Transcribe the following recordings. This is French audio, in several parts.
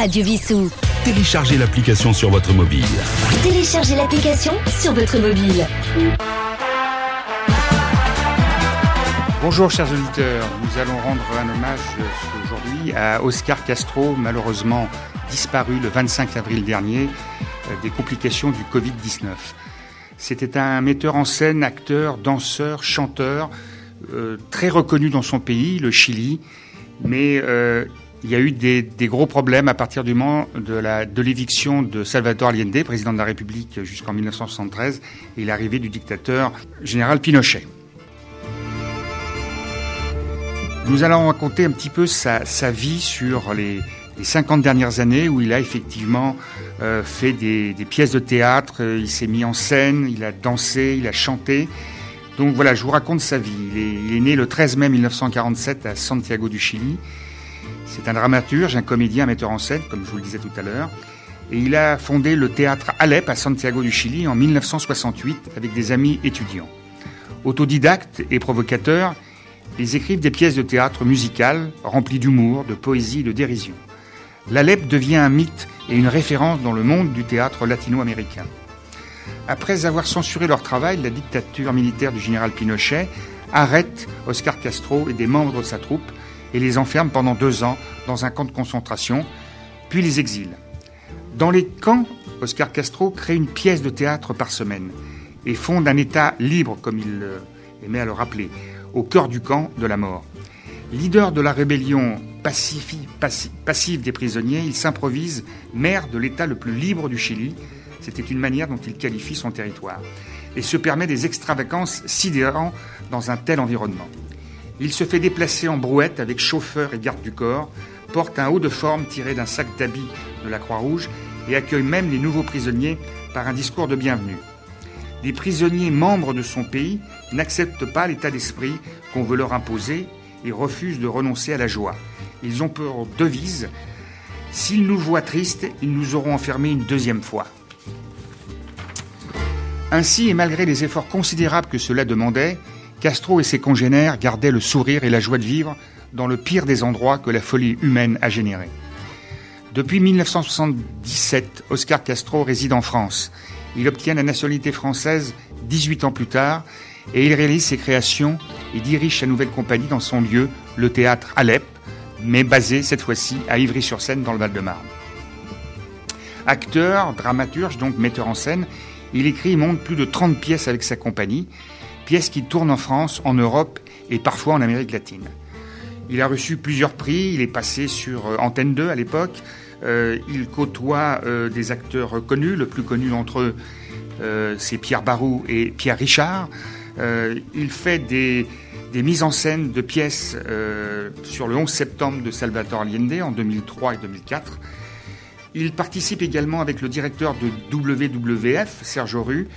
Radio Vissou. Téléchargez l'application sur votre mobile. Téléchargez l'application sur votre mobile. Bonjour chers auditeurs, nous allons rendre un hommage euh, aujourd'hui à Oscar Castro, malheureusement disparu le 25 avril dernier euh, des complications du Covid-19. C'était un metteur en scène, acteur, danseur, chanteur, euh, très reconnu dans son pays, le Chili, mais il y a eu des, gros problèmes à partir du moment de l'éviction de, de Salvador Allende, président de la République jusqu'en 1973, et l'arrivée du dictateur général Pinochet. Nous allons raconter un petit peu sa, vie sur les, 50 dernières années où il a effectivement euh, fait des, pièces de théâtre, euh, il s'est mis en scène, il a dansé, il a chanté. Donc voilà, je vous raconte sa vie. Il est, né le 13 mai 1947 à Santiago du Chili. C'est un dramaturge, un comédien, un metteur en scène, comme je vous le disais tout à l'heure. Et il a fondé le théâtre Alep à Santiago du Chili en 1968 avec des amis étudiants. Autodidacte et provocateur, ils écrivent des pièces de théâtre musicales remplies d'humour, de poésie de dérision. L'Alep devient un mythe et une référence dans le monde du théâtre latino-américain. Après avoir censuré leur travail, la dictature militaire du général Pinochet arrête Oscar Castro et des membres de sa troupe et les enferme pendant deux ans dans un camp de concentration, puis les exile. Dans les camps, Oscar Castro crée une pièce de théâtre par semaine et fonde un État libre, comme il aimait à le rappeler, au cœur du camp de la mort. Leader de la rébellion passive des prisonniers, il s'improvise maire de l'État le plus libre du Chili. C'était une manière dont il qualifie son territoire. Et se permet des extravagances sidérants dans un tel environnement. Il se fait déplacer en brouette avec chauffeur et garde du corps, porte un haut de forme tiré d'un sac d'habits de la Croix-Rouge et accueille même les nouveaux prisonniers par un discours de bienvenue. Les prisonniers membres de son pays n'acceptent pas l'état d'esprit qu'on veut leur imposer et refusent de renoncer à la joie. Ils ont pour devise S'ils nous voient tristes, ils nous auront enfermés une deuxième fois. Ainsi, et malgré les efforts considérables que cela demandait, Castro et ses congénères gardaient le sourire et la joie de vivre dans le pire des endroits que la folie humaine a généré. Depuis 1977, Oscar Castro réside en France il obtient la nationalité française 18 ans plus tard et il réalise ses créations et dirige sa nouvelle compagnie dans son lieu, le théâtre Alep, mais basé cette fois-ci à Ivry-sur-Seine dans le Val-de-Marne. Acteur, dramaturge, donc metteur en scène, il écrit et monte plus de 30 pièces avec sa compagnie, pièces qui tournent en France, en Europe et parfois en Amérique latine. Il a reçu plusieurs prix, il est passé sur euh, Antenne 2 à l'époque, euh, il côtoie euh, des acteurs connus. Le plus connu d'entre eux, c'est Pierre Barou et Pierre Richard. il fait des, mises en scène de pièces sur le 11 septembre de Salvatore Allende en 2003 et 2004. Il participe également avec le directeur de WWF, Serge Auru,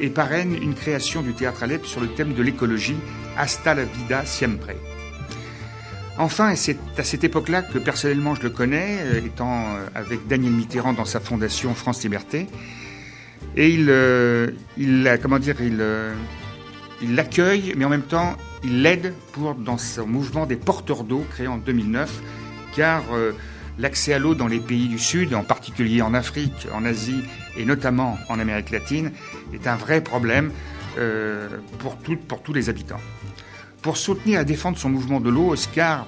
et parraine une création du théâtre Alep sur le thème de l'écologie, Hasta la vida siempre. Enfin, et c'est à cette époque-là que personnellement je le connais, euh, étant euh, avec Daniel Mitterrand dans sa fondation France Liberté, et il, euh, dire, il, il l'accueille, mais en même temps, il l'aide pour dans son mouvement des porteurs d'eau créé en 2009, car l'accès à l'eau dans les pays du Sud, en particulier en Afrique, en Asie et notamment en Amérique latine, est un vrai problème pour, tout, pour tous les habitants. Pour soutenir et défendre son mouvement de l'eau, Oscar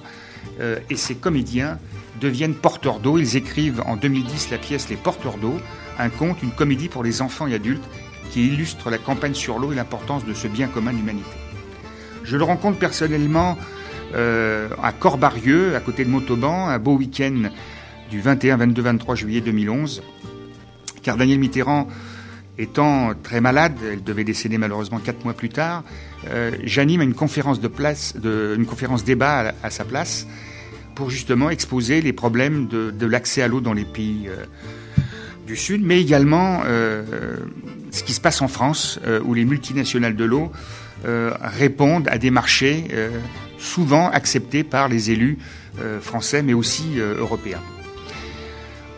euh, et ses comédiens deviennent porteurs d'eau. Ils écrivent en 2010 la pièce Les porteurs d'eau, un conte, une comédie pour les enfants et adultes qui illustre la campagne sur l'eau et l'importance de ce bien commun de l'humanité. Je le rencontre personnellement euh, à Corbarieux, à côté de Montauban, un beau week-end du 21, 22, 23 juillet 2011, car Daniel Mitterrand étant très malade, elle devait décéder malheureusement quatre mois plus tard, euh, j'anime une conférence de place, une conférence débat à, sa place pour justement exposer les problèmes de, l'accès à l'eau dans les pays euh, du Sud, mais également ce qui se passe en France, où les multinationales de l'eau répondent à des marchés souvent acceptés par les élus français, mais aussi européens.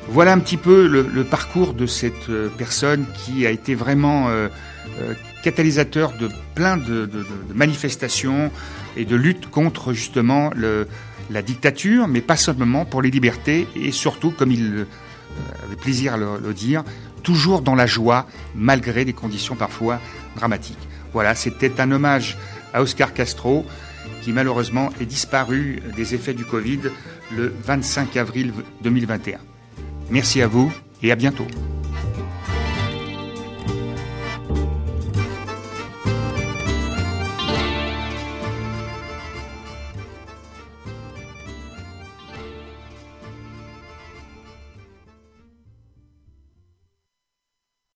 Voilà un petit peu le, parcours de cette euh, personne qui a été vraiment euh, euh, catalysateur de plein de, manifestations, et de lutte contre justement la dictature, mais pas seulement pour les libertés et surtout, comme il euh, avait plaisir à le dire, toujours dans la joie, malgré des conditions parfois dramatiques. Voilà, c'était un hommage à Oscar Castro, qui malheureusement est disparu des effets du Covid le 25 avril 2021. Merci à vous et à bientôt.